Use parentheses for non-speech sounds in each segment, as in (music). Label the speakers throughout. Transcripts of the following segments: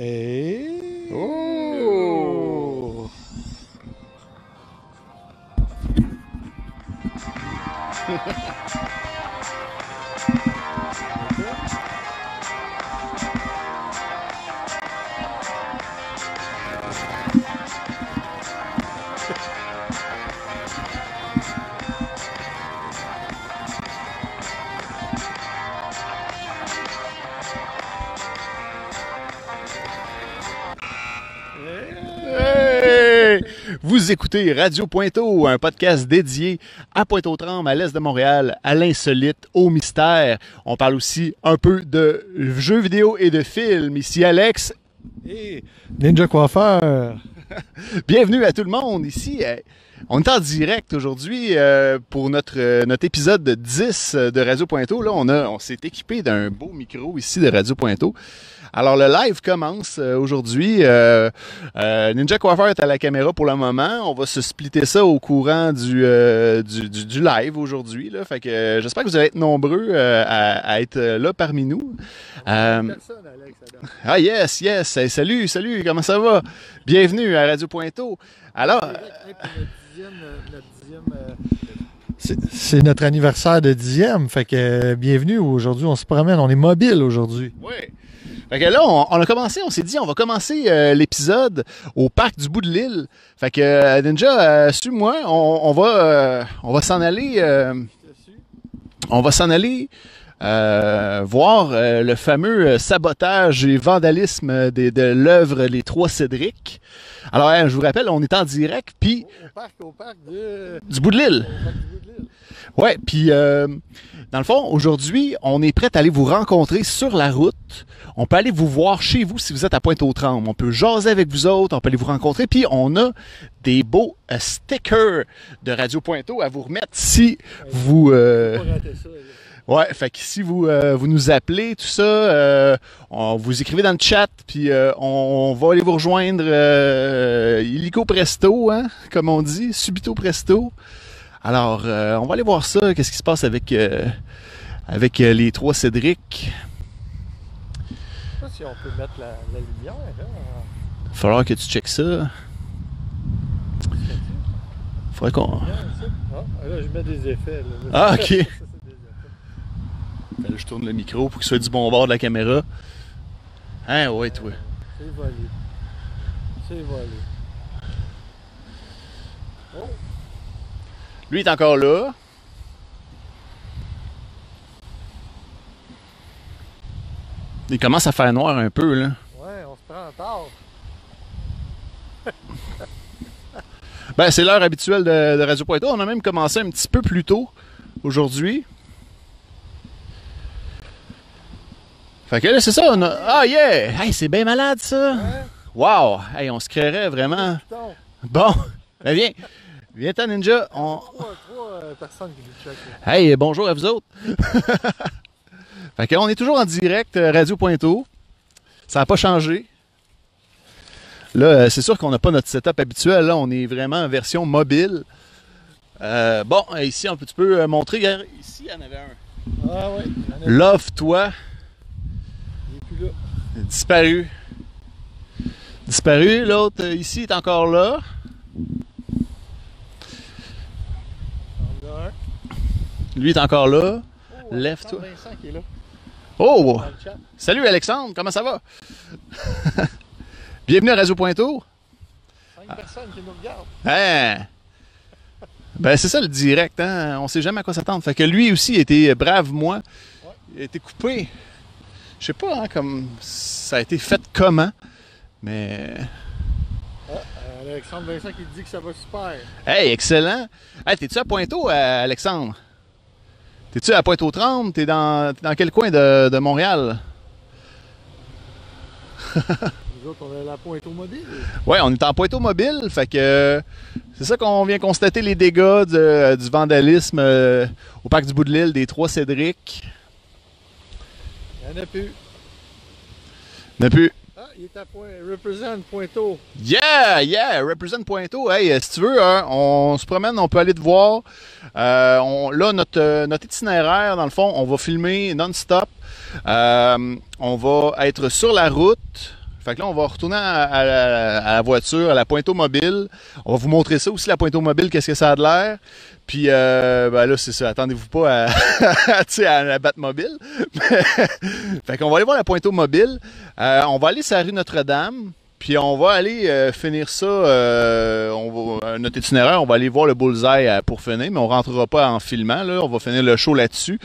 Speaker 1: Et.
Speaker 2: Oh! (laughs) Vous écoutez Radio Pointeau, un podcast dédié à Pointe-aux-Trembles, à l'est de Montréal, à l'insolite, au mystère. On parle aussi un peu de jeux vidéo et de films. Ici Alex.
Speaker 1: Et Ninja Coiffeur. (laughs)
Speaker 2: Bienvenue à tout le monde ici. Euh, On est en direct aujourd'hui euh, pour notre, euh, notre épisode de 10 de Radio Pointeau. Là, on, a, on s'est équipé d'un beau micro ici de Radio Pointeau. Alors, le live commence euh, aujourd'hui. Euh, euh, Ninja Coiffeur est à la caméra pour le moment. On va se splitter ça au courant du, euh, du, du- du live aujourd'hui. là. Fait que euh, j'espère que vous allez être nombreux euh, à, à être là parmi nous. Euh,
Speaker 1: Personne, Alex, alors.
Speaker 2: ah yes, yes. Hey, salut, salut, comment ça va? Bienvenue à Radio Pointeau. Alors,
Speaker 1: dixième, euh, notre dixième, euh, C'est notre anniversaire de dixième, fait que euh, bienvenue. Aujourd'hui, on se promène, on est mobile aujourd'hui.
Speaker 2: Oui. Fait que là, on, on a commencé, on s'est dit, on va commencer euh, l'épisode au parc du bout de l'île. Fait que euh, Ninja, euh, suis-moi, on, on va, euh, on va s'en aller, euh, on va s'en aller euh, voir euh, le fameux sabotage et vandalisme des- de, l'œuvre Les Trois Cédric. Alors, hein, je vous rappelle, on est en direct, puis
Speaker 1: Au parc, au parc de.
Speaker 2: du bout de l'île.
Speaker 1: au parc du bout de l'île.
Speaker 2: Ouais, puis euh, dans le fond, aujourd'hui, on est prêt à aller vous rencontrer sur la route. On peut aller vous voir chez vous si vous êtes à Pointe-aux-Trembles. On peut jaser avec vous autres, on peut aller vous rencontrer. Puis on a des beaux euh, stickers de Radio Pointeau à vous remettre si vous... euh,
Speaker 1: Faut pas rater ça.
Speaker 2: Ouais, fait que si vous, euh, vous nous appelez, tout ça, euh, on, vous écrivez dans le chat, puis euh, on, on va aller vous rejoindre euh, illico presto, hein, comme on dit, subito presto. Alors, on va aller voir ça, qu'est-ce qui se passe avec, avec les trois Cédric.
Speaker 1: Je sais pas si on peut mettre la, la lumière. Hein.
Speaker 2: Il va falloir que tu checkes ça. Faudrait qu'on...
Speaker 1: Ah, là, je mets des effets. là.
Speaker 2: Ah, ok. (laughs)
Speaker 1: Ça, c'est des effets.
Speaker 2: Là, je tourne le micro pour qu'il soit du bon bord de la caméra. Hein, ouais, toi.
Speaker 1: C'est volé. C'est volé. Oh,
Speaker 2: Lui est encore là. Il commence à faire noir un peu, là.
Speaker 1: ouais, on se prend en tard. (laughs)
Speaker 2: Ben, c'est l'heure habituelle de, de Radio Pointeau. On a même commencé un petit peu plus tôt aujourd'hui. Fait que là, c'est ça. On a... Ah, yeah! Hey, c'est bien malade, ça!
Speaker 1: Hein?
Speaker 2: Wow! Hey, on se créerait vraiment. Bon, (laughs) ben viens. Viens, ta ninja. On...
Speaker 1: trois, trois euh, personnes qui nous checkent. là.
Speaker 2: Hey, bonjour à vous autres. (laughs) fait que on est toujours en direct, euh, Radio Pointeau. Ça n'a pas changé. Là, euh, c'est sûr qu'on n'a pas notre setup habituel. Là, on est vraiment en version mobile. Euh, bon, ici, on peut, tu peux montrer. Ici, il y en avait un.
Speaker 1: Ah a-
Speaker 2: Love-toi,
Speaker 1: il est plus là.
Speaker 2: Disparu. Disparu. L'autre, euh, ici, est encore là. Lui est encore là.
Speaker 1: Oh,
Speaker 2: Lève-toi. Oh! Salut Alexandre, comment ça va? (laughs) Bienvenue à Radio Pointeau.
Speaker 1: Cinq personnes qui nous regardent.
Speaker 2: Hein? Ben, c'est ça le direct, hein? On sait jamais à quoi s'attendre. Fait que lui aussi été brave, moi.
Speaker 1: Ouais.
Speaker 2: Il a été coupé. Je sais pas, hein, comme ça a été fait comment. Mais.
Speaker 1: Ah, euh, Alexandre Vincent qui dit que ça va super.
Speaker 2: Hey, excellent! Hey, t'es-tu à Pointeau, euh, Alexandre? T'es-tu à Pointe-aux-Trembles? T'es dans, t'es dans quel coin de, de Montréal? (laughs)
Speaker 1: Nous autres, on a la pointe au mobile.
Speaker 2: Ouais, on est en Pointeau mobile, fait que euh, c'est ça qu'on vient constater les dégâts du, du vandalisme euh, au parc du bout de l'île des Trois Cédric.
Speaker 1: Il n'y en a plus.
Speaker 2: N'a plus.
Speaker 1: Ah, il est à point. Represent Pointeau.
Speaker 2: Yeah, yeah, represent Pointeau. Hey, euh, si tu veux, hein, on se promène, on peut aller te voir. Euh, on, là, notre, euh, notre itinéraire, dans le fond, on va filmer non-stop. Euh, on va être sur la route. Fait que là, on va retourner à, la- voiture, à la pointe mobile. On va vous montrer ça aussi, la pointe mobile, qu'est-ce que ça a de l'air. Puis euh, ben là, c'est ça. Attendez-vous pas à, (laughs) à la Batmobile. (laughs) fait qu'on va aller voir la pointe mobile. Euh, on va aller sur la rue Notre-Dame. Puis on va aller euh, finir ça, euh, on va, euh, notre itinéraire, on va aller voir le bullseye pour finir, mais on rentrera pas en filmant, là, on va finir le show là-dessus.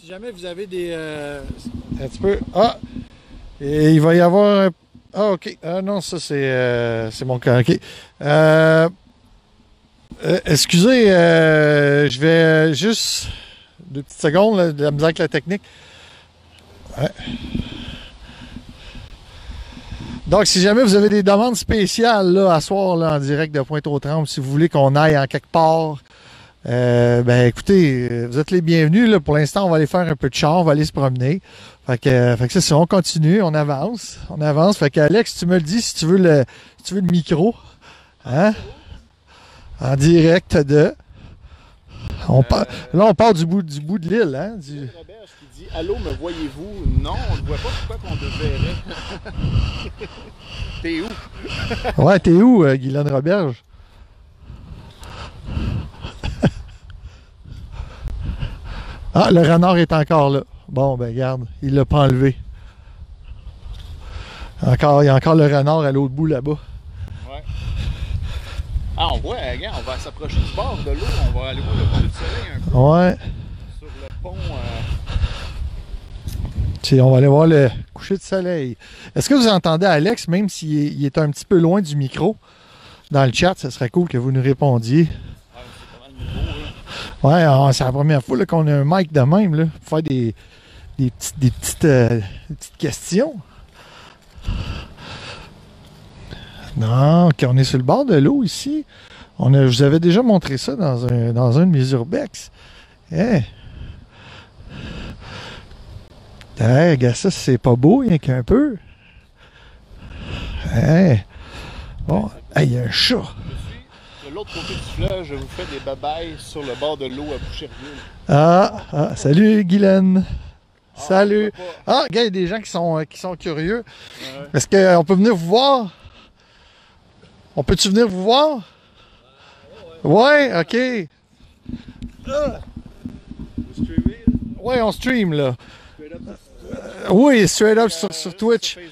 Speaker 1: Si jamais vous avez des. un petit peu. Ah! Et il va y avoir. Ah, ok. Ah, non, ça, c'est euh, mon cas. Ok. Euh, euh, excusez, je vais juste. Deux petites secondes, là, la misère avec la technique. Ouais. Donc, si jamais vous avez des demandes spéciales là, à soir là, en direct de Pointe-aux-Trembles, si vous voulez qu'on aille en quelque part, euh, ben écoutez, euh, vous êtes les bienvenus. Là. Pour l'instant, on va aller faire un peu de char, on va aller se promener. Fait que, euh, fait que c'est ça, on continue, on avance, on avance. Fait que Alex, tu me le dis si tu veux le, si tu veux le micro, hein, en direct de. On part, là, on part du bout du bout de l'île, hein. du-
Speaker 2: qui dit Allô, me voyez-vous? Non, on ne voit pas pourquoi qu'on te verrait. (laughs) T'es où?
Speaker 1: Ouais, t'es où, euh, Guylaine Roberge? Ah, le renard est encore là. Bon, ben, regarde, il l'a pas enlevé. Encore, il y a encore le renard à l'autre bout là-bas.
Speaker 2: Ah, on voit, regarde, on va s'approcher du bord de l'eau, on va aller voir le coucher de soleil un peu
Speaker 1: Ouais.
Speaker 2: sur le pont. euh.
Speaker 1: Tu sais, on va aller voir le coucher de soleil. Est-ce que vous entendez Alex, même s'il est, il est un petit peu loin du micro, dans le chat, ce serait cool que vous nous répondiez.
Speaker 2: Ah, c'est pas mal nouveau.
Speaker 1: Ouais, ah, c'est la première fois qu'on a un mic de même, là, pour faire des, des, petites, des, petites, euh, petites questions. Non, OK, on est sur le bord de l'eau ici. On a, je vous avais déjà montré ça dans un, dans un de mes urbex. Hey. Hey, gars, ça, c'est pas beau, rien qu'un peu. Hey. Bon, il y a un chat.
Speaker 2: L'autre côté du fleuve, je vous fais des babayes sur le bord de l'eau à Boucherville.
Speaker 1: Ah, ah, salut, Guylaine. Salut.
Speaker 2: Ah,
Speaker 1: Ah, gars, il y a des gens qui sont, euh, qui sont curieux.
Speaker 2: Ouais.
Speaker 1: Est-ce qu'on peut venir vous voir? On peut-tu venir vous voir? Ouais, ok.
Speaker 2: Vous streamez, là?
Speaker 1: Ouais, on stream là.
Speaker 2: Straight up,
Speaker 1: Euh, oui, straight up sur, sur Twitch.
Speaker 2: Sur.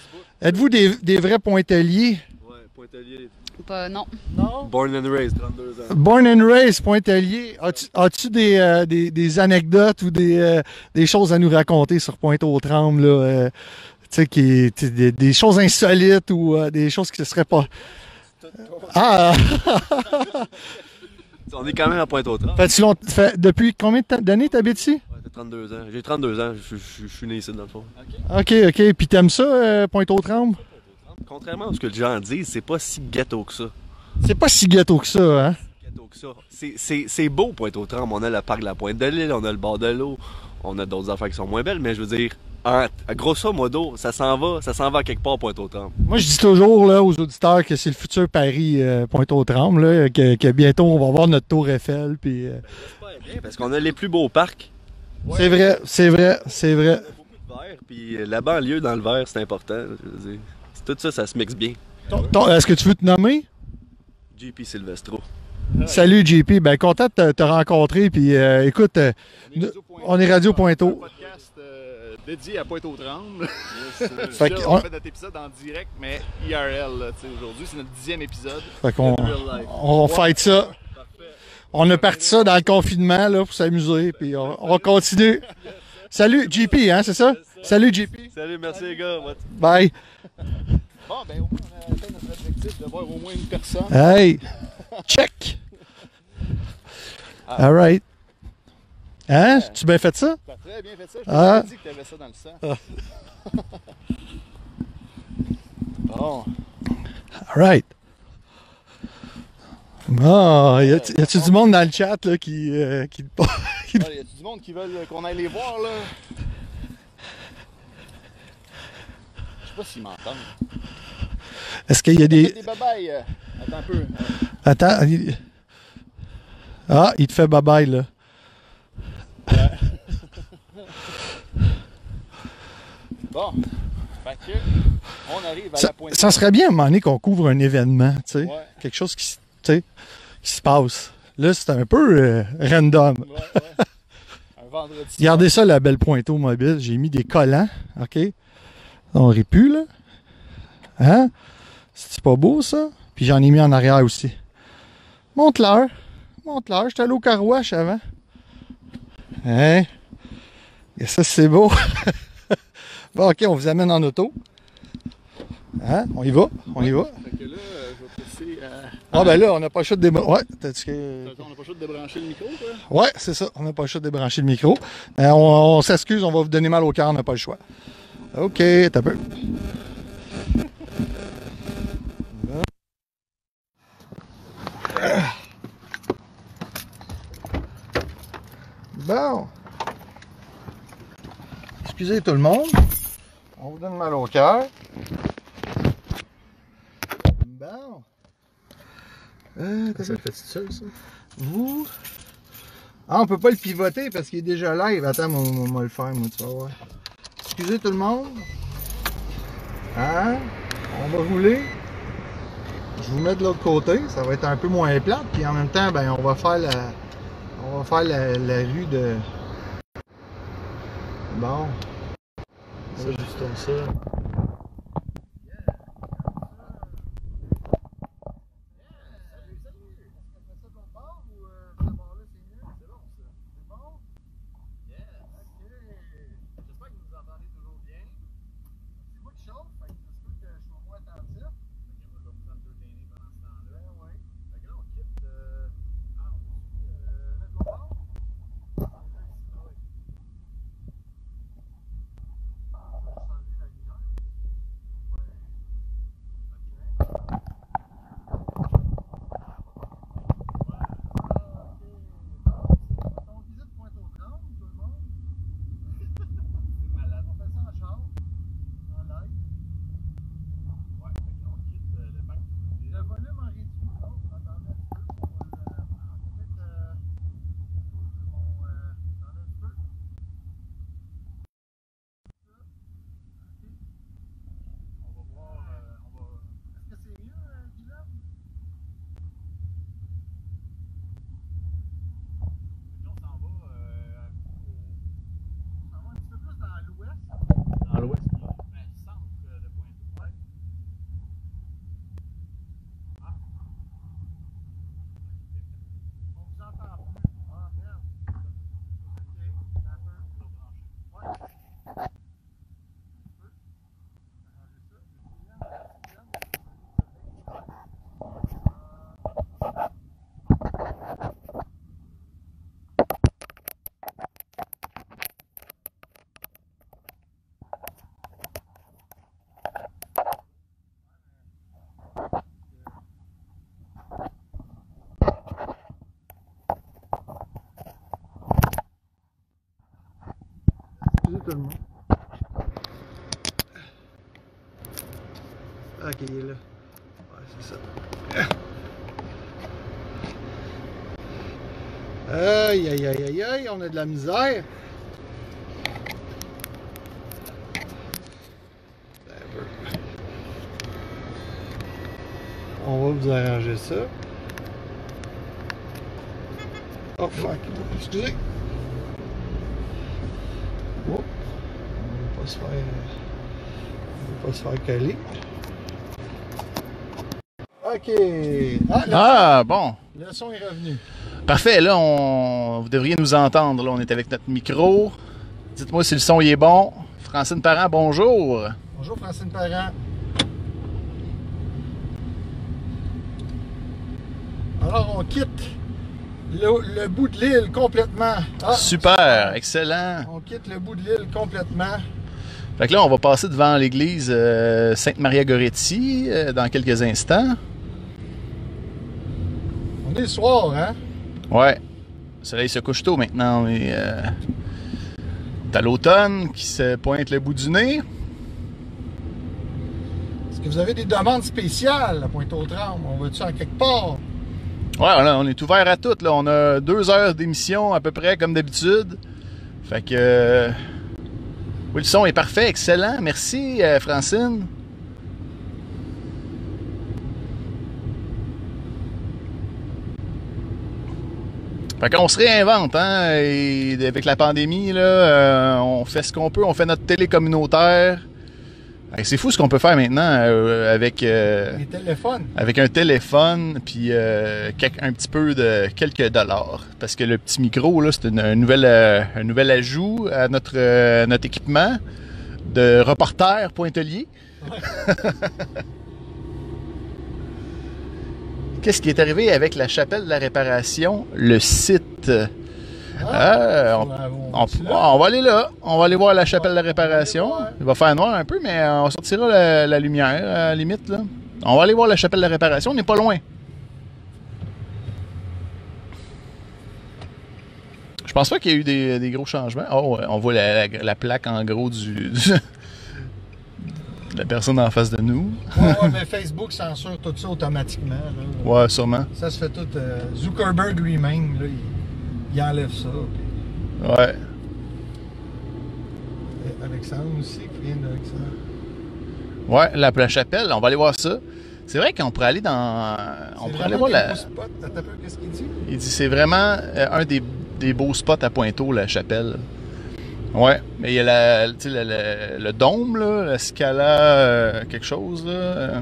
Speaker 1: Êtes-vous des, des vrais pointeliers?
Speaker 3: Ouais, Pointelier.
Speaker 4: Pas, non.
Speaker 1: Non?
Speaker 3: Born and raised, 32 ans.
Speaker 1: Born and raised, pointelier. As-tu as-tu des, euh, des, des anecdotes ou des, euh, des choses à nous raconter sur Pointe-aux-Trembles, là? euh, tu sais, qui, tu sais, des, des choses insolites ou euh, des choses qui ne seraient pas. Ah! (laughs)
Speaker 3: On est quand même à Pointe-aux-Trembles.
Speaker 1: Fait-tu long- fait- depuis combien de temps- d'années t'habites ici?
Speaker 3: Ouais, t'as 32 ans. J'ai 32 ans, je, suis né ici dans le fond.
Speaker 1: Ok, ok. Puis t'aimes ça, euh, Pointe-aux-Trembles?
Speaker 3: Contrairement à ce que les gens disent, c'est pas si ghetto que ça.
Speaker 1: C'est pas si ghetto que ça, hein?
Speaker 3: Ghetto que ça. C'est- beau Pointe-aux-Trembles. On a le parc de la Pointe de l'île, on a le bord de l'eau, on a d'autres affaires qui sont moins belles, mais je veux dire, en, grosso modo, ça s'en va, ça s'en va quelque part Pointe-aux-Trembles.
Speaker 1: Moi, je dis toujours là, aux auditeurs que c'est le futur Paris euh, Pointe-aux-Trembles, là, que, que bientôt on va voir notre tour Eiffel. Puis, euh,
Speaker 3: bien, parce qu'on a les plus beaux parcs.
Speaker 1: C'est vrai, c'est vrai, c'est vrai.
Speaker 3: On a beaucoup de verre, puis la banlieue dans le verre, c'est important. Je veux dire. Tout ça, ça se mixe bien.
Speaker 1: Est-ce que tu veux te nommer?
Speaker 3: JP Silvestro.
Speaker 1: Salut JP, ben content de te, te rencontrer. Puis euh, écoute, euh,
Speaker 2: On est Radio Pointeau.
Speaker 1: on est Radio
Speaker 2: Un
Speaker 1: Pointeau.
Speaker 2: podcast euh, dédié à Pointe-aux-Trembles. (laughs)
Speaker 1: Fait
Speaker 2: Là,
Speaker 1: que
Speaker 2: on
Speaker 1: on-
Speaker 2: fait notre épisode en direct, mais IRL. là, tu sais, Aujourd'hui, c'est notre dixième épisode.
Speaker 1: fait qu'on on fight ça. On a parti ça dans le confinement là, pour s'amuser. Puis on, on continue. Salut JP, hein, c'est ça? Salut JP.
Speaker 3: Salut, merci les gars.
Speaker 1: Bye.
Speaker 2: Bon, ben au moins, on a atteint notre objectif de voir au moins une personne.
Speaker 1: Hey, (laughs) check. All right. Hein? Tu bien fait ça?
Speaker 2: T'as très bien fait ça. Je
Speaker 1: Ah.
Speaker 2: dit que t'avais ça dans le sang. (laughs) bon.
Speaker 1: All right. Bon, y a-tu y a-tu du monde dans le chat là, qui, euh, qui, (laughs)
Speaker 2: Ah, y a-tu du monde qui veulent qu'on aille les voir, là? Je sais pas s'ils m'entendent.
Speaker 1: Est-ce qu'il y a
Speaker 2: Des,
Speaker 1: des.
Speaker 2: babayes. euh, Attends un peu. Euh,
Speaker 1: Attends. il- Ah, il te fait bye-bye là. (laughs)
Speaker 2: Bon. Fait que. On arrive à
Speaker 1: Ça,
Speaker 2: la pointe.
Speaker 1: ça serait bien à un moment donné qu'on couvre un événement, tu sais.
Speaker 2: Ouais.
Speaker 1: Quelque chose qui, qui se passe. Là, c'est un peu euh, random.
Speaker 2: Ouais, ouais. Un vendredi.
Speaker 1: Regardez ça, la belle pointeau mobile. J'ai mis des collants, OK? On aurait pu, là. Hein? C'est pas beau, ça? Puis j'en ai mis en arrière aussi. Monte-leur. Monte-leur. J'étais allé au carouage avant. Hein? Et ça, c'est beau. (laughs) bon, OK, on vous amène en auto. Hein? On y va? On y va?
Speaker 2: Fait que là, euh, je vais passer à.
Speaker 1: Ah, ben là, on n'a pas le choix de débrancher. Ouais, t'as-tu que-
Speaker 2: On n'a pas le choix de débrancher le micro, quoi.
Speaker 1: Ouais, c'est ça. On n'a pas le choix de débrancher le micro. Euh, on on s'excuse, on va vous donner mal au cœur, on n'a pas le choix. OK, t'as peu. Bon. Excusez tout le monde. On vous donne mal au cœur. Bon. Euh,
Speaker 2: Ça fait tout seul, ça?
Speaker 1: vous? Ah, on peut pas le pivoter parce qu'il est déjà live. Attends, on va le faire, moi, tu vas voir. Excusez tout le monde. Hein? On va rouler. Je vous mets de l'autre côté. Ça va être un peu moins plate. Puis en même temps, ben, on va faire la. On va faire la, la rue de. Bon.
Speaker 2: Ça, juste comme ça.
Speaker 1: Monde. Ok, il est là. Ouais, c'est ça. Aïe, aïe, aïe, aïe, aïe, on a de la misère. On va vous arranger ça. Oh fuck, excusez. Oh. On va pas se faire. On va pas se faire caler. Ok. Ah,
Speaker 2: Ah, bon.
Speaker 1: le son est revenu.
Speaker 2: Parfait, là, on... vous devriez nous entendre. Là, on est avec notre micro. Dites-moi si le son y est bon. Francine Parent, bonjour.
Speaker 1: Bonjour Francine Parent. Alors on quitte le, le bout de l'île complètement. Ah,
Speaker 2: Super, excellent.
Speaker 1: On quitte le bout de l'île complètement.
Speaker 2: Fait que là, on va passer devant l'église euh, Sainte-Maria-Goretti euh, dans quelques instants.
Speaker 1: On est le soir, hein?
Speaker 2: Ouais. Le soleil se couche tôt maintenant. Est euh, à l'automne qui se pointe le bout du nez.
Speaker 1: Est-ce que vous avez des demandes spéciales à Pointe-aux-Trembles? On va-tu en quelque part?
Speaker 2: Ouais, là, on est ouvert à tout. Là. On a deux heures d'émission à peu près comme d'habitude. Fait que. Oui, le son est parfait, excellent. Merci, euh, Francine. Fait qu'on se réinvente, hein? Et avec la pandémie, là, euh, on fait ce qu'on peut, on fait notre télé communautaire. Hey, c'est fou ce qu'on peut faire maintenant euh, avec, euh,
Speaker 1: Les téléphones.
Speaker 2: avec un téléphone, puis euh, un petit peu de quelques dollars. Parce que le petit micro, là, c'est une- un, nouvel, un nouvel ajout à notre, notre équipement de reporter pointelier. (laughs) Qu'est-ce qui est arrivé avec la chapelle de la réparation, le site? Ah, on, on- on va aller là. On va aller voir la chapelle de la réparation. Il va faire noir un peu, mais on sortira la, la lumière à la limite. Là. On va aller voir la chapelle de la réparation. On n'est pas loin. Je pense pas qu'il y ait eu des, des gros changements. Oh, ouais, on voit la, la- la plaque en gros du, (laughs) la personne en face de nous.
Speaker 1: Ouais, ouais, mais (laughs) Facebook censure tout ça automatiquement. là.
Speaker 2: Ouais, sûrement.
Speaker 1: Ça se fait tout. euh, Zuckerberg lui-même, là, il, il enlève ça. puis-
Speaker 2: Ouais.
Speaker 1: et Alexandre aussi, qui vient d'Alexandre.
Speaker 2: Ouais, la, la chapelle, on va aller voir ça. C'est vrai qu'on pourrait aller dans. On pourrait aller voir la.
Speaker 1: spots. Qu'est-ce qu'il dit?
Speaker 2: Il dit c'est vraiment euh, un des, des beaux spots à Pointeau, la chapelle. Ouais, mais il y a la, sais, le, dôme, là, la Scala, euh, quelque chose, là. euh,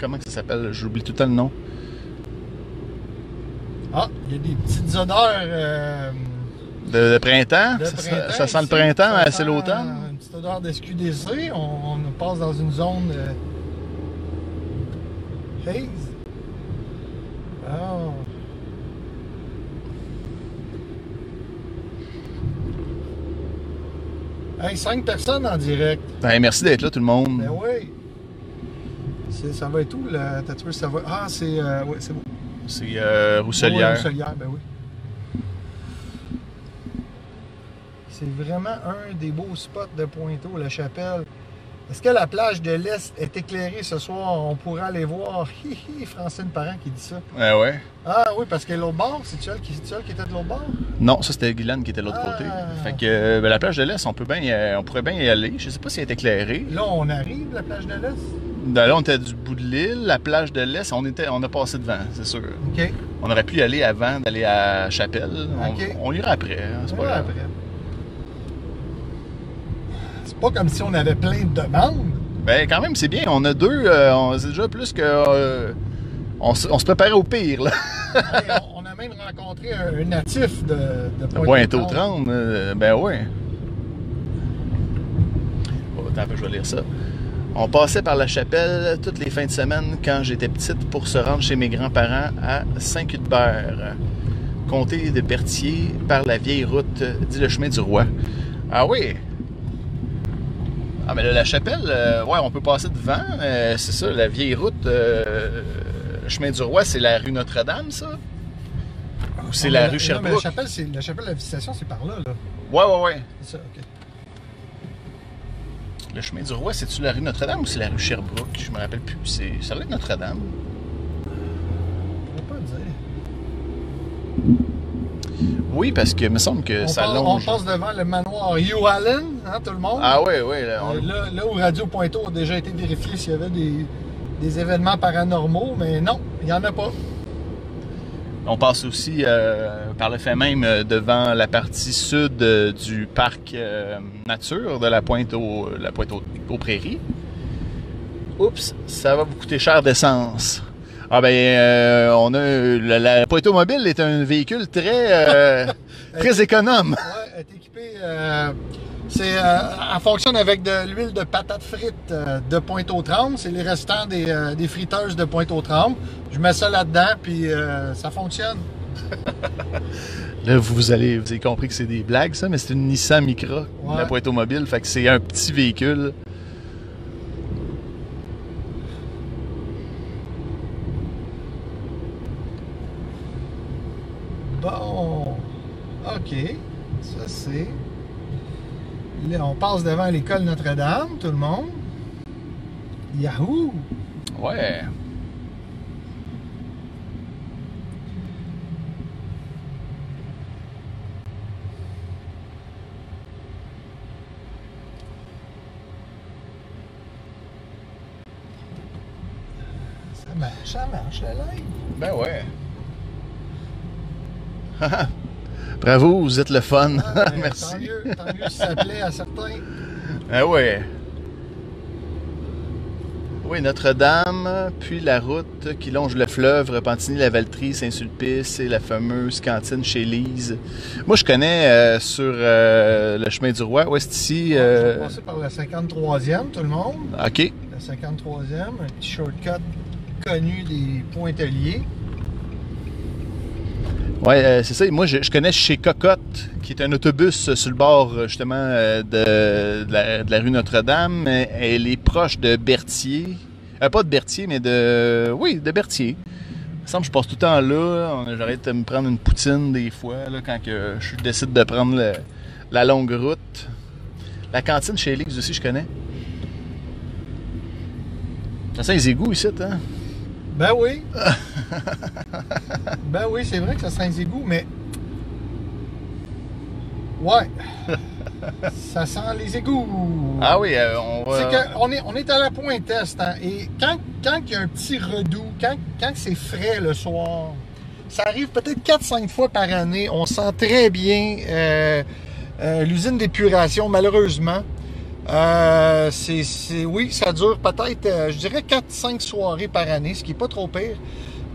Speaker 2: comment ça s'appelle? J'oublie tout le temps le nom.
Speaker 1: Ah, il y a des petites odeurs. euh,
Speaker 2: De, de printemps?
Speaker 1: de
Speaker 2: ça, ça-
Speaker 1: printemps
Speaker 2: ça sent le printemps, mais
Speaker 1: sent
Speaker 2: c'est l'automne?
Speaker 1: Une petite odeur d'SQDC. On, on passe dans une zone. euh, haze. Ah. Hey, cinq personnes en direct.
Speaker 2: Ben, merci d'être là, tout le monde.
Speaker 1: Ben oui. Ça va être où, là? T'as ça va... Ah, c'est... Euh, ouais, c'est bon.
Speaker 2: C'est euh, Rousselière.
Speaker 1: Rousselière, ben oui. C'est vraiment un des beaux spots de Pointeau, la chapelle. Est-ce que la plage de l'Est est éclairée ce soir? On pourra aller voir. Hi, hi, Francine Parent qui dit ça.
Speaker 2: Ouais, ouais.
Speaker 1: Ah oui, parce que l'autre bord, c'est-tu elle qui, était de l'autre bord?
Speaker 2: Non, ça c'était Guylaine qui était de l'autre
Speaker 1: Ah.
Speaker 2: côté. Fait que euh, ben, la plage de l'Est, on peut bien, y- on pourrait bien y aller. Je sais pas si elle est éclairée.
Speaker 1: Là, on arrive, la plage de l'Est?
Speaker 2: Ben là, on était du bout de l'île, la plage de l'Est, on était, on a passé devant, c'est sûr. On aurait pu y aller avant d'aller à Chapelle. On, on ira après, hein, c'est pas grave.
Speaker 1: C'est pas comme si on avait plein de demandes.
Speaker 2: Ben quand même, c'est bien. On a deux, euh, on- c'est déjà plus que. euh, on, se- on se préparait au pire, là.
Speaker 1: On, on a même rencontré un, un natif de, de
Speaker 2: Pointe au
Speaker 1: Pointe-aux-Trembles.
Speaker 2: 30, euh, ben ouais. Bon, attends, je vais lire ça. On passait par la chapelle toutes les fins de semaine quand j'étais petite pour se rendre chez mes grands-parents à Saint-Cuthbert. Comté de Berthier par la vieille route, dit le chemin du roi. Ah oui! Ah, mais là, la chapelle, euh, ouais, on peut passer devant. euh, c'est ça, la vieille route, euh, le chemin du roi, c'est la rue Notre-Dame, ça? Ou c'est la rue
Speaker 1: non, mais
Speaker 2: Sherbrooke?
Speaker 1: la chapelle, la chapelle de la visitation, c'est par là, là.
Speaker 2: Ouais, ouais, ouais.
Speaker 1: C'est ça, OK.
Speaker 2: Le chemin du roi, c'est-tu la rue Notre-Dame ou c'est la rue Sherbrooke? Je me rappelle plus. C'est... Ça doit être Notre-Dame.
Speaker 1: Je pourrais pas dire.
Speaker 2: Oui, parce que il me semble que
Speaker 1: On,
Speaker 2: ça
Speaker 1: passe, on
Speaker 2: longe.
Speaker 1: passe devant le manoir Hugh Allen, hein, tout le monde?
Speaker 2: Ah. Là, on-
Speaker 1: Euh, là, là où Radio Pointeau a déjà été vérifié s'il y avait des, des événements paranormaux, mais non, il n'y en a pas.
Speaker 2: On passe aussi euh, par le fait même euh, devant la partie sud euh, du parc euh, nature de la pointe au, la pointe aux, aux prairies. Oups, ça va vous coûter cher d'essence. Ah ben, euh, on a la, la pointe automobile est un véhicule très (laughs) très économe.
Speaker 1: Ouais, elle est équipée. C'est, euh, elle fonctionne avec de l'huile de patate frite euh, de Pointe-aux-Trembles. C'est les restants des, euh, des friteuses de Pointe-aux-Trembles. Je mets ça là-dedans, puis euh, ça fonctionne. (laughs)
Speaker 2: Là, vous allez, vous avez compris que c'est des blagues, ça, mais c'est une Nissan Micra,
Speaker 1: Ouais.
Speaker 2: la pointe automobile, fait que c'est un petit véhicule.
Speaker 1: Bon. OK. Ça, c'est. Là, on passe devant l'école Notre-Dame, tout le monde. Yahoo!
Speaker 2: Ouais.
Speaker 1: Ça marche, ça marche, le live.
Speaker 2: Ben ouais. (laughs) Bravo, vous êtes le fun.
Speaker 1: Ah, ben, (laughs)
Speaker 2: Merci.
Speaker 1: Tant mieux, tant mieux si ça plaît à certains.
Speaker 2: Ah ouais. Oui, Notre-Dame, puis la route qui longe le fleuve, Repentigny-la-Valtrie, Saint-Sulpice et la fameuse cantine chez Lise. Moi, je connais euh, sur euh, le chemin du roi, ouest ici.
Speaker 1: On
Speaker 2: euh,
Speaker 1: va passer par la 53e, tout le monde.
Speaker 2: OK.
Speaker 1: La 53e, un petit shortcut connu des pointeliers.
Speaker 2: Ouais, euh, c'est ça. Moi, je, connais chez Cocotte, qui est un autobus sur le bord, euh, justement, euh, de, la, rue Notre-Dame. Elle est proche de Berthier. Euh, pas de Berthier, mais de... Oui, de Berthier. Il me semble que je passe tout le temps là. J'arrête de me prendre une poutine des fois, là, quand que je décide de prendre la longue route. La cantine chez Elix aussi, je connais. Ça les égouts ici, hein?
Speaker 1: Ben oui. (laughs) ben oui, c'est vrai que ça sent les égouts, mais. Ouais. (laughs) ça sent les égouts.
Speaker 2: Ah oui, euh, on va...
Speaker 1: C'est qu'on est, on est à la pointe est, hein, et quand, quand il y a un petit redout, quand, quand c'est frais le soir, ça arrive peut-être 4-5 fois par année. On sent très bien euh, euh, l'usine d'épuration, malheureusement. Euh, c'est, c'est- oui, ça dure peut-être, euh, je dirais 4-5 soirées par année, ce qui est pas trop pire.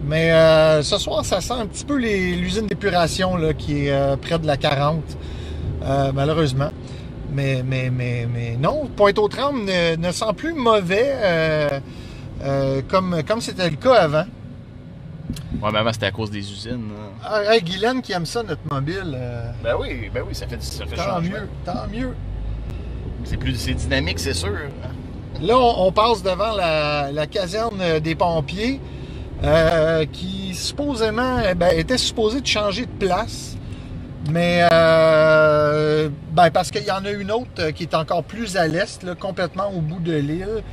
Speaker 1: Mais euh, ce soir, ça sent un petit peu les- l'usine d'épuration là, qui est euh, près de la 40, euh, malheureusement. Mais, mais, mais, mais non, Pointe-aux-Trembles ne, ne sent plus mauvais euh, euh, comme comme c'était le cas avant.
Speaker 2: Ouais, mais avant, c'était à cause des usines. là.
Speaker 1: Ah, hey, Guylaine qui aime ça, notre mobile, euh,
Speaker 2: Ben oui, ben oui, ça fait, ça fait
Speaker 1: tant
Speaker 2: changement.
Speaker 1: mieux, tant mieux.
Speaker 2: C'est plus dynamique, c'est sûr.
Speaker 1: Là, on, passe devant la, caserne des pompiers euh, qui supposément eh ben, était supposée de changer de place. Mais euh, ben, parce qu'il y en a une autre euh, qui est encore plus à l'est, complètement au bout de l'île.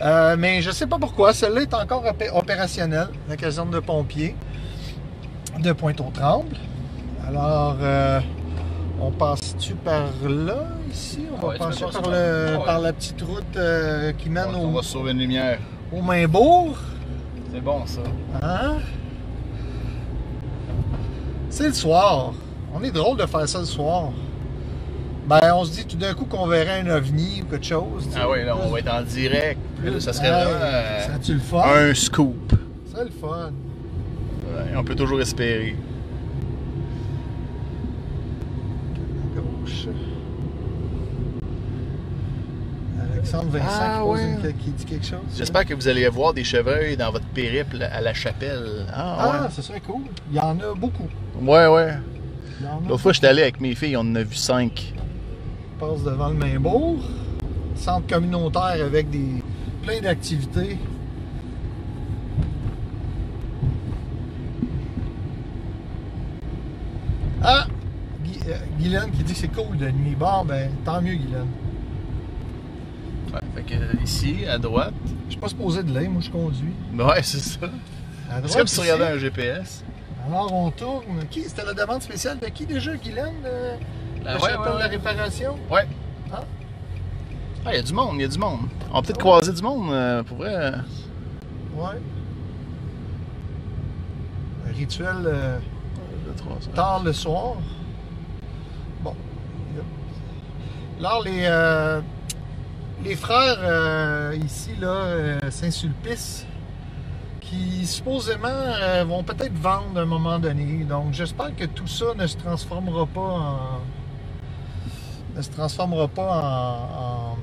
Speaker 1: Euh, mais je sais pas pourquoi. Celle-là est encore opé- opérationnelle, la caserne de pompiers de Pointe-aux-Trembles. Alors, euh, on passe-tu par là, ici? On va
Speaker 2: Ouais,
Speaker 1: passer par,
Speaker 2: par-
Speaker 1: le,
Speaker 2: ouais.
Speaker 1: par la petite route euh, qui mène
Speaker 2: on
Speaker 1: au,
Speaker 2: va se sauver une lumière.
Speaker 1: au Mainbourg.
Speaker 2: C'est bon, ça.
Speaker 1: Hein? C'est le soir. On est drôle de faire ça le soir. Ben, on se dit tout d'un coup qu'on verrait un ovni ou quelque chose.
Speaker 2: Ah oui, là, on va être en direct. Là, ça serait vraiment euh,
Speaker 1: Ça a-tu le fun?
Speaker 2: un scoop.
Speaker 1: C'est le fun.
Speaker 2: Ouais, on peut toujours espérer.
Speaker 1: À gauche. Alexandre Vincent
Speaker 2: Ah,
Speaker 1: qui, pose
Speaker 2: ouais.
Speaker 1: une- qui dit quelque chose?
Speaker 2: J'espère que vous allez voir des chevreuils dans votre périple à la chapelle.
Speaker 1: Ah,
Speaker 2: Ah,
Speaker 1: ce serait cool. Il y en a beaucoup.
Speaker 2: ouais. Ouais, L'autre fois, j'étais allé avec mes filles, on en a vu cinq.
Speaker 1: On passe devant le Mainbourg. Centre communautaire avec des plein d'activités. Ah! Guy, euh, Guylaine qui dit que c'est cool de nuit. Bon, ben, tant mieux, Guylaine.
Speaker 2: Ouais, fait que euh, ici, à droite.
Speaker 1: Je suis pas supposé de l'aimer, moi je conduis.
Speaker 2: Ouais, c'est ça. C'est comme si tu regardais un GPS.
Speaker 1: Alors on tourne. Qui? C'était la demande spéciale de qui déjà, Guylaine? euh, La, chapelle de la réparation?
Speaker 2: Ouais.
Speaker 1: Ah.
Speaker 2: Ah, il y a du monde, il y a du monde. On va peut-être croiser du monde, euh, pour vrai.
Speaker 1: Ouais. Un rituel euh, tard le soir. Bon. Alors, les, euh, les frères euh, ici, là, euh, Saint-Sulpice, qui supposément euh, vont peut-être vendre à un moment donné. Donc, j'espère que tout ça ne se transformera pas en. ne se transformera pas en. en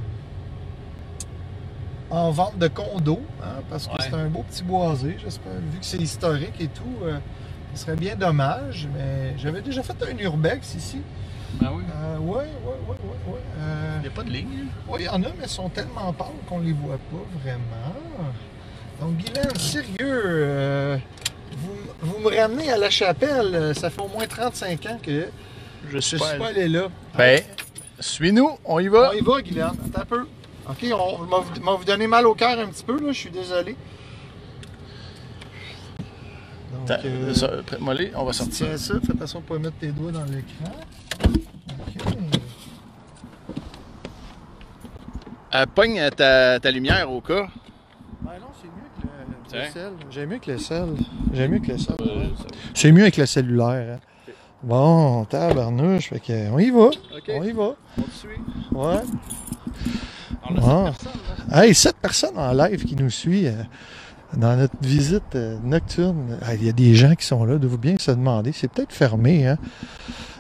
Speaker 1: en vente de condos, hein, parce que
Speaker 2: Ouais.
Speaker 1: c'est un beau petit boisé, j'espère. Vu que c'est historique et tout, ce serait bien dommage, mais j'avais déjà fait un urbex ici.
Speaker 2: Ah oui?
Speaker 1: Euh, ouais, ouais, ouais, ouais, ouais. Euh,
Speaker 2: Il n'y a pas de ligne.
Speaker 1: oui, il y en a, mais elles sont tellement pâles qu'on les voit pas vraiment. Donc, Guylaine, sérieux, euh, vous, vous me ramenez à la chapelle, euh, ça fait au moins 35 ans que
Speaker 2: Je
Speaker 1: je
Speaker 2: suis
Speaker 1: pas allé là.
Speaker 2: Ben, suis-nous, on y va.
Speaker 1: On y va, Guylaine, attends un peu. OK, on m'a vous- m'a vous donné mal au cœur un petit peu, là, je suis désolé. Donc, euh,
Speaker 2: ça, on va sortir.
Speaker 1: Tiens ça, fais ne pas mettre tes doigts dans l'écran.
Speaker 2: Euh, pogne ta, ta lumière au cas.
Speaker 1: Ben non, c'est mieux que le, sel. J'aime mieux que le sel. J'aime mieux que le sel. C'est mieux avec le cellulaire. hein. Bon, tabarnouche, fait que on y va. On y va.
Speaker 2: On te suit.
Speaker 1: Ouais.
Speaker 2: On a
Speaker 1: Ah.
Speaker 2: cette personne, là.
Speaker 1: Hey, sept personnes en live qui nous suivent euh, dans notre visite euh, nocturne. Il y a des gens qui sont là, de vous bien se demander. C'est peut-être fermé, hein?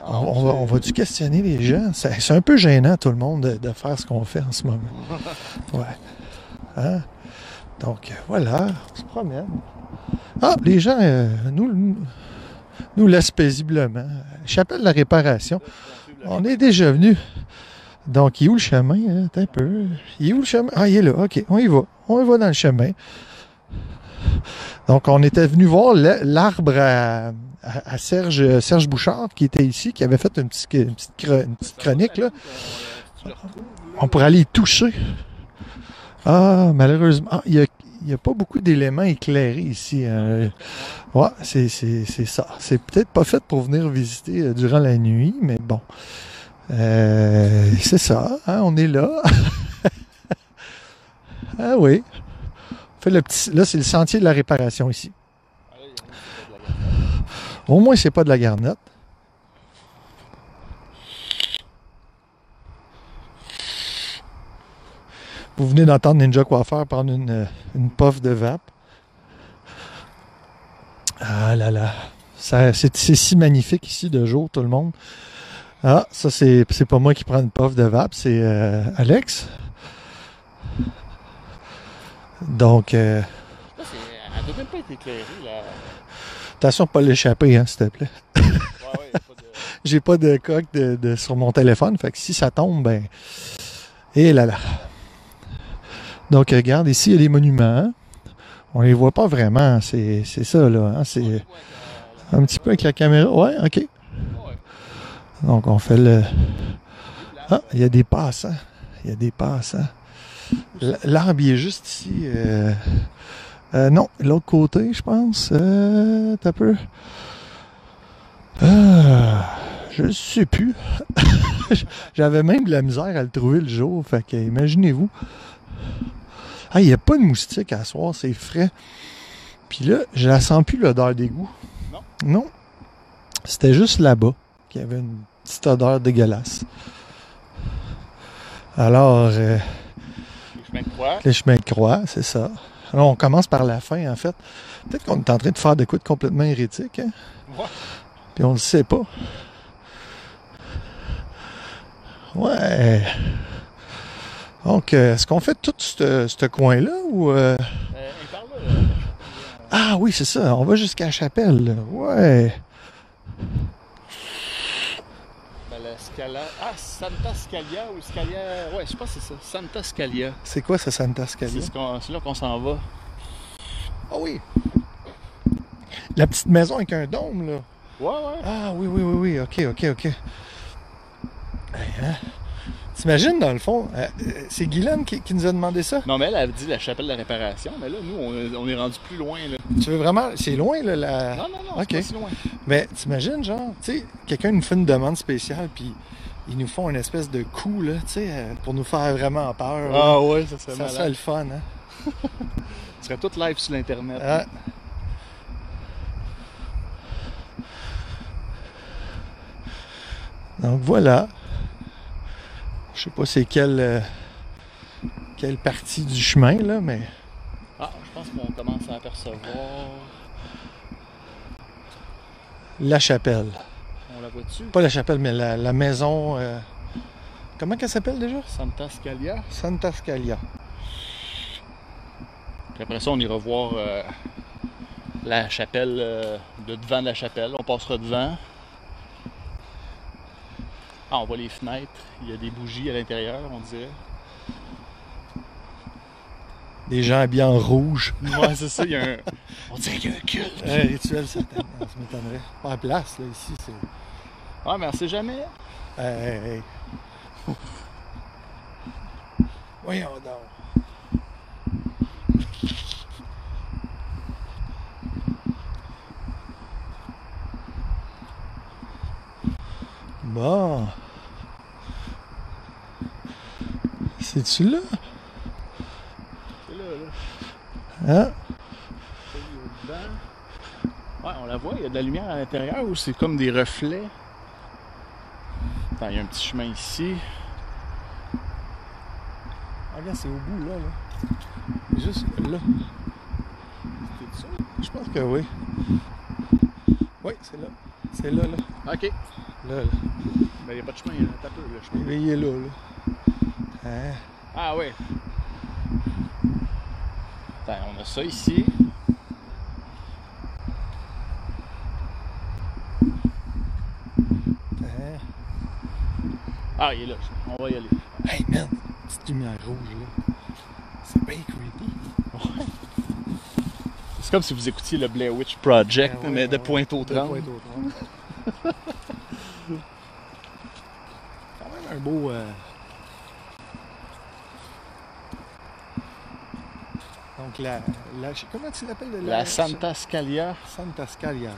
Speaker 1: On, va, on va-tu questionner les gens? C'est c'est un peu gênant, tout le monde, de, de faire ce qu'on fait en ce moment. (laughs) Ouais. Hein? Donc, euh, voilà, on se promène. Ah, les gens euh, nous, nous, laissent paisiblement. Chapelle de la réparation. On est déjà venu. Donc, il est où le chemin? hein? Attends un peu. Il est où le chemin? Ah, il est là. OK, on y va. On y va dans le chemin. Donc, on était venu voir l'arbre à, à- Serge, Serge Bouchard qui était ici, qui avait fait une petite, chronique. Là. On pourrait aller y toucher. Ah, malheureusement, ah, il n'y a, pas beaucoup d'éléments éclairés ici. hein. Ouais, c'est, ça. C'est peut-être pas fait pour venir visiter euh, durant la nuit, mais bon. Euh, c'est ça, hein, on est là. (laughs) ah oui. Fait le petit, là, c'est le sentier de la réparation ici. Au moins, c'est pas de la garnotte. Vous venez d'entendre Ninja Coiffeur prendre une, euh, une de vape. Ah là là. C'est, si magnifique ici de jour, tout le monde. Ah, ça, c'est, pas moi qui prends une puff de vape, c'est euh, Alex. Donc, euh,
Speaker 2: elle même pas être éclairée, là.
Speaker 1: Attention pas l'échapper, hein, s'il te plaît.
Speaker 2: Ouais, ouais, de... (laughs)
Speaker 1: J'ai pas de coque de, de- sur mon téléphone, fait que si ça tombe, ben. Et là là. Donc regarde, ici il y a des monuments. On les voit pas vraiment, c'est c'est ça là. hein, C'est un petit peu avec la caméra. Ouais, ok. Donc on fait le. Ah, il y a des passants. Il y a des passants. L'arbre il est juste ici. euh, euh, non, l'autre côté, je pense. Euh, T'as peu. Ah, je sais plus. (laughs) J'avais même de la misère à le trouver le jour. Fait que imaginez-vous. Ah, il n'y a pas de moustique à soir, c'est frais. Puis là, je la sens plus l'odeur d'égout.
Speaker 2: Non?
Speaker 1: Non. C'était juste là-bas qu'il y avait une petite odeur dégueulasse. Alors, euh,
Speaker 2: Les chemins de croix.
Speaker 1: les chemins de croix, c'est ça. Alors, on commence par la fin, en fait. Peut-être qu'on est en train de faire des coups de complètement hérétiques, hein?
Speaker 2: Ouais.
Speaker 1: Puis on le sait pas. Ouais. Donc, euh, est-ce qu'on fait tout ce coin-là ou... euh,
Speaker 2: Euh, et par là, là,
Speaker 1: Ah oui, c'est ça. On va jusqu'à la chapelle. là. Ouais.
Speaker 2: Ah, Santa Scalia ou Scalia... Ouais, je pense que c'est ça. Santa Scalia.
Speaker 1: C'est quoi ce Santa
Speaker 2: C'est
Speaker 1: Scalia?
Speaker 2: ce c'est là qu'on s'en va.
Speaker 1: Ah oui. La petite maison avec un dôme, là.
Speaker 2: Ouais, ouais.
Speaker 1: Ah oui, oui, oui, oui. OK, OK, OK. Hey, hein? T'imagines, dans le fond, euh, euh, c'est Guylaine qui, qui nous a demandé ça?
Speaker 2: Non, mais elle a dit la chapelle de la réparation, mais là, nous, on, on est rendu plus loin, là.
Speaker 1: Tu veux vraiment... C'est loin, là, la...
Speaker 2: Non, non, non,
Speaker 1: ok.
Speaker 2: c'est pas si loin.
Speaker 1: Mais t'imagines, genre, tu sais, quelqu'un nous fait une demande spéciale, puis ils nous font une espèce de coup, là, tu sais, euh, pour nous faire vraiment peur. là.
Speaker 2: Ah ouais, ça serait
Speaker 1: ça
Speaker 2: malade.
Speaker 1: serait le fun, hein? (laughs)
Speaker 2: Ce serait tout live sur l'Internet.
Speaker 1: Ah. Donc voilà. Je sais pas c'est quelle, euh, quelle partie du chemin, là, mais.
Speaker 2: Ah, je pense qu'on commence à apercevoir...
Speaker 1: La chapelle.
Speaker 2: On la voit dessus?
Speaker 1: Pas la chapelle, mais la, la maison. euh, Comment qu'elle s'appelle déjà?
Speaker 2: Santa Scalia.
Speaker 1: Santa Scalia.
Speaker 2: Puis après ça, on ira voir euh, la chapelle, de devant de la chapelle. On passera devant. Ah, on voit les fenêtres. Il y a des bougies à l'intérieur, on dirait.
Speaker 1: Des gens habillés en rouge.
Speaker 2: Ouais, c'est ça. Il y a un... (laughs) On dirait qu'il y a un culte.
Speaker 1: Un rituel certainement. Ça m'étonnerait. Pas en place, là, ici, c'est.
Speaker 2: Ouais, mais on sait jamais.
Speaker 1: Hey, hey, hey. Voyons donc. Bon. C'est-tu là?
Speaker 2: C'est là, là.
Speaker 1: Hein?
Speaker 2: Ouais, on la voit, il y a de la lumière à l'intérieur ou c'est comme des reflets? Attends, il y a un petit chemin ici.
Speaker 1: Ah, regarde, c'est au bout, là. là. Juste là.
Speaker 2: C'est ça?
Speaker 1: Je pense que oui. Oui, c'est là. C'est là, là.
Speaker 2: Ok.
Speaker 1: Là, là.
Speaker 2: Ben, il n'y a pas de chemin, il y a un tapeur, le chemin.
Speaker 1: Mais il est là, là. Hein?
Speaker 2: Ah ouais. Attends, on a ça ici. Ah, il est là. On va y aller.
Speaker 1: Hey, man! Petite lumière rouge, là. C'est bien creepy.
Speaker 2: C'est comme si vous écoutiez le Blair Witch Project,
Speaker 1: Ah ouais,
Speaker 2: mais de
Speaker 1: ouais,
Speaker 2: Pointe-aux-Trembles.
Speaker 1: De Pointe-aux-Trembles. (laughs) Quand même un beau... euh, Donc, la, la... Comment tu l'appelles?
Speaker 2: La Santa Scalia.
Speaker 1: Santa Scalia.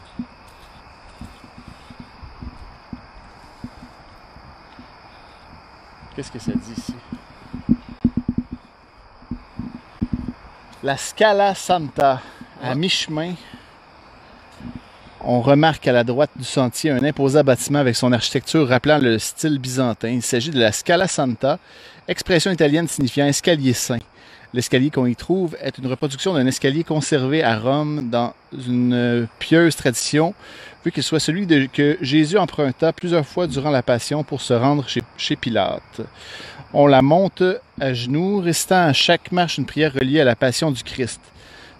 Speaker 2: Qu'est-ce que ça dit ici? La Scala Santa, à
Speaker 1: Ouais.
Speaker 2: mi-chemin. On remarque à la droite du sentier un imposant bâtiment avec son architecture rappelant le style byzantin. Il s'agit de la Scala Santa, expression italienne signifiant escalier saint. L'escalier qu'on y trouve est une reproduction d'un escalier conservé à Rome dans une pieuse tradition, vu qu'il soit celui que Jésus emprunta plusieurs fois durant la Passion pour se rendre chez, Pilate. On la monte à genoux, restant à chaque marche une prière reliée à la Passion du Christ.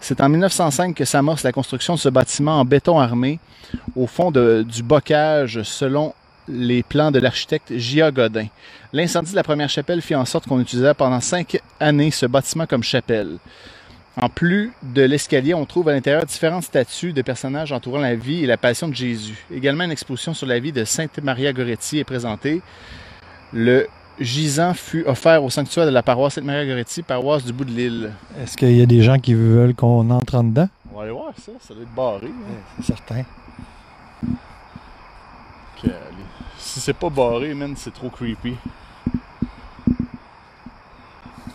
Speaker 2: C'est en 1905 que s'amorce la construction de ce bâtiment en béton armé au fond du bocage selon les plans de l'architecte J.A. Godin. L'incendie de la première chapelle fit en sorte qu'on utilisait pendant cinq années ce bâtiment comme chapelle. En plus de l'escalier, on trouve à l'intérieur différentes statues de personnages entourant la vie et la passion de Jésus. Également, une exposition sur la vie de Sainte Maria Goretti est présentée. Le gisant fut offert au sanctuaire de la paroisse Sainte Maria Goretti, paroisse du bout de l'île.
Speaker 1: Est-ce qu'il y a des gens qui veulent qu'on entre en dedans?
Speaker 2: On va aller voir ça, ça doit être barré. hein.
Speaker 1: C'est certain.
Speaker 2: Allez, Si c'est pas barré, man, c'est trop creepy.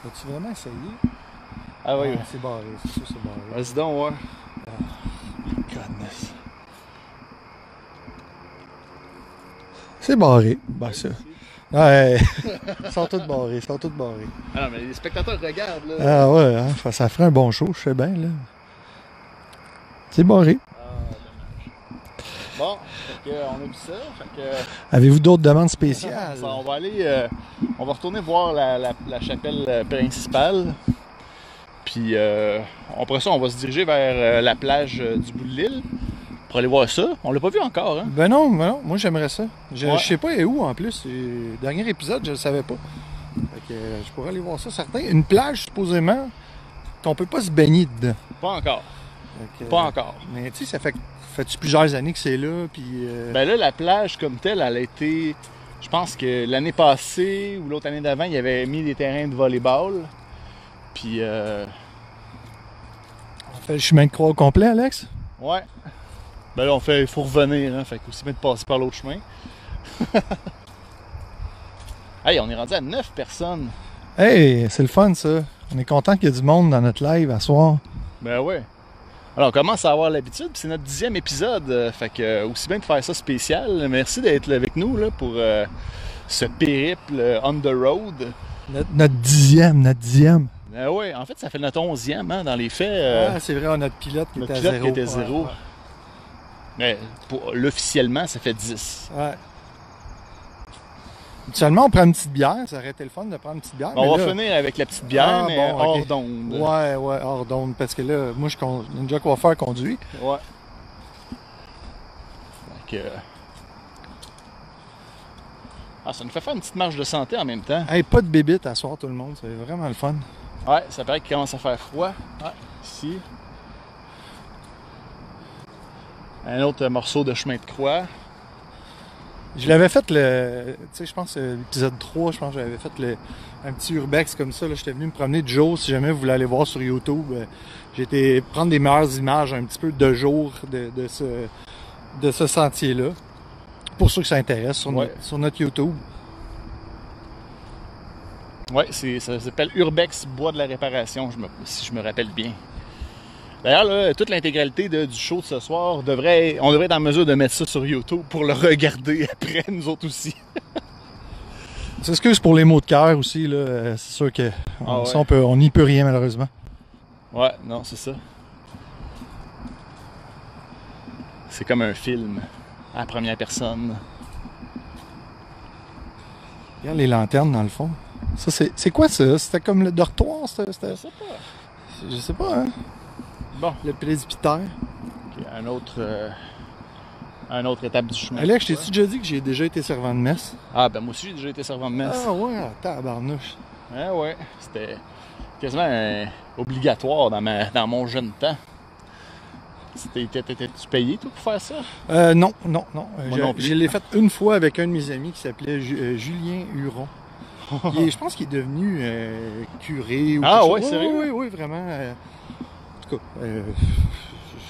Speaker 1: Vas-tu vraiment essayer?
Speaker 2: Ah oui,
Speaker 1: c'est barré, c'est sûr c'est barré.
Speaker 2: vas-y donc, ouais.
Speaker 1: Goodness. C'est barré. Ben ça. Ouais. (laughs) ils sont tous barrés, ils sont tous barrés.
Speaker 2: Ah non, mais les spectateurs regardent, là.
Speaker 1: Ah ouais, hein, ça ferait un bon show, je sais bien, là. C'est barré.
Speaker 2: Bon, fait que, on a vu ça. Que,
Speaker 1: Avez-vous d'autres demandes spéciales?
Speaker 2: ça, on va aller, euh, on va retourner voir la, la- la chapelle euh, principale. Puis euh, après ça, on va se diriger vers euh, la plage euh, du bout de l'île pour aller voir ça. On l'a pas vu encore, hein?
Speaker 1: Ben non, ben non, moi j'aimerais ça. Je,
Speaker 2: Ouais.
Speaker 1: je sais pas et où en plus. Euh, Dernier épisode, je le savais pas. Fait que euh, je pourrais aller voir ça, certain. Une plage, supposément, qu'on peut pas se baigner dedans.
Speaker 2: Pas encore. Pas
Speaker 1: euh,
Speaker 2: encore.
Speaker 1: Mais tu sais, ça fait fait plusieurs années que c'est là, puis. euh,
Speaker 2: Ben là, la plage comme telle, elle a été. Je pense que l'année passée ou l'autre année d'avant, il y avait mis des terrains de volleyball. Puis, euh,
Speaker 1: on fait le chemin de croix au complet, Alex?
Speaker 2: ouais. Ben là, on fait, il faut revenir, hein. Fait qu'aussi bien de passer par l'autre chemin. (laughs) hey, on est rendu à 9 personnes.
Speaker 1: Hey, c'est le fun ça. On est content qu'il y ait du monde dans notre live à soir.
Speaker 2: Ben ouais. Alors, on commence à avoir l'habitude, puis c'est notre dixième épisode. euh, fait que, euh, aussi bien de faire ça spécial. Merci d'être là avec nous, là, pour euh, ce périple euh, on the road.
Speaker 1: Notre, notre dixième, notre dixième.
Speaker 2: Ben ouais, en fait, ça fait notre onzième, hein, dans les faits. euh,
Speaker 1: ah, c'est vrai, on a notre pilote qui
Speaker 2: notre
Speaker 1: était à
Speaker 2: pilote
Speaker 1: zéro.
Speaker 2: qui était
Speaker 1: Ouais,
Speaker 2: zéro. Mais pour, l'officiellement, ça fait 10.
Speaker 1: Ouais. Habituellement, on prend une petite bière. Ça aurait été le fun de prendre une petite bière.
Speaker 2: on
Speaker 1: mais
Speaker 2: va
Speaker 1: là-
Speaker 2: finir avec la petite bière,
Speaker 1: Ah,
Speaker 2: mais
Speaker 1: bon,
Speaker 2: hors d'onde.
Speaker 1: Ouais, ouais, hors d'onde. Parce que là, moi, je con... Ninja Coiffeur conduit.
Speaker 2: Ouais. Fait que- Ah, ça nous fait faire une petite marche de santé en même temps.
Speaker 1: Hey, pas de bébite à soir, tout le monde. C'est vraiment le fun.
Speaker 2: Ouais, ça paraît qu'il commence à faire froid. Ouais, ici. Un autre morceau de chemin de croix.
Speaker 1: Je l'avais fait le. Tu sais, je pense, euh, l'épisode 3, je pense que j'avais fait le, un petit urbex comme ça. là. J'étais venu me promener de jour. Si jamais vous voulez aller voir sur YouTube, euh, été prendre des meilleures images un petit peu de jour de, de ce, de ce sentier-là. Pour ceux qui s'intéressent sur,
Speaker 2: Ouais.
Speaker 1: sur notre YouTube.
Speaker 2: Ouais, c'est, ça s'appelle Urbex Bois de la Réparation, je me- si je me rappelle bien. D'ailleurs, toute l'intégralité du show de ce soir, devrait, on devrait être en mesure de mettre ça sur YouTube pour le regarder (laughs) après, nous autres aussi.
Speaker 1: On s'excuse pour les mots de cœur aussi, là. C'est sûr que on,
Speaker 2: Ah ouais.
Speaker 1: ça, on peut, on n'y peut rien malheureusement.
Speaker 2: Ouais, non, c'est ça. C'est comme un film à la première personne.
Speaker 1: Regarde les lanternes dans le fond. Ça, c'est c'est quoi ça? C'était comme le dortoir? C'était, c'était-
Speaker 2: sais pas.
Speaker 1: Je sais pas, hein?
Speaker 2: Bon,
Speaker 1: Le presbytère.
Speaker 2: un autre, euh, un autre étape du chemin.
Speaker 1: Alex, je t'ai déjà dit que j'ai déjà été servant de messe?
Speaker 2: Ah, ben moi aussi, j'ai déjà été servant de messe.
Speaker 1: Ah ouais, tabarnouche.
Speaker 2: Ah ouais, c'était quasiment euh, obligatoire dans, ma, dans mon jeune temps. C'était- T'étais-tu payé, toi, pour faire ça?
Speaker 1: Euh, non, non, non. Euh,
Speaker 2: Moi
Speaker 1: je,
Speaker 2: non plus.
Speaker 1: je l'ai fait une fois avec un de mes amis qui s'appelait Ju- euh, Julien Huron. (laughs) Je pense qu'il est devenu euh, curé ou
Speaker 2: Ah ouais,
Speaker 1: chose.
Speaker 2: sérieux?
Speaker 1: Oui, oui, oui, vraiment. Euh, en tout cas, euh,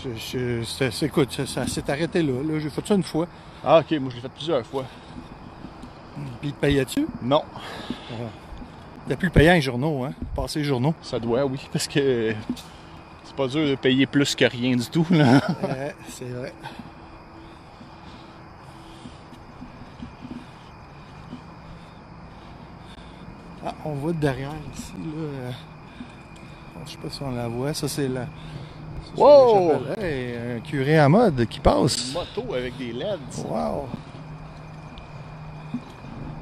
Speaker 1: je- je- écoute, ça, ça s'est arrêté là. là. J'ai fait ça une fois.
Speaker 2: Ah, ok, moi je l'ai fait plusieurs fois.
Speaker 1: Puis il te payait-tu?
Speaker 2: Non,
Speaker 1: T'as plus le payer les journaux, hein? Passer les journaux.
Speaker 2: ça doit, oui, parce que c'est pas dur de payer plus que rien du tout, là. (laughs)
Speaker 1: Ouais, c'est vrai. Ah, on voit de derrière ici, là. Je sais pas si on la voit. Ça, c'est la.
Speaker 2: Wow!
Speaker 1: Hey, un curé à mode qui passe.
Speaker 2: Moto avec des LED.
Speaker 1: Wow!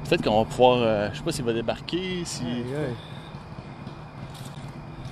Speaker 2: Peut-être qu'on va pouvoir. euh, je sais pas s'il va débarquer, si.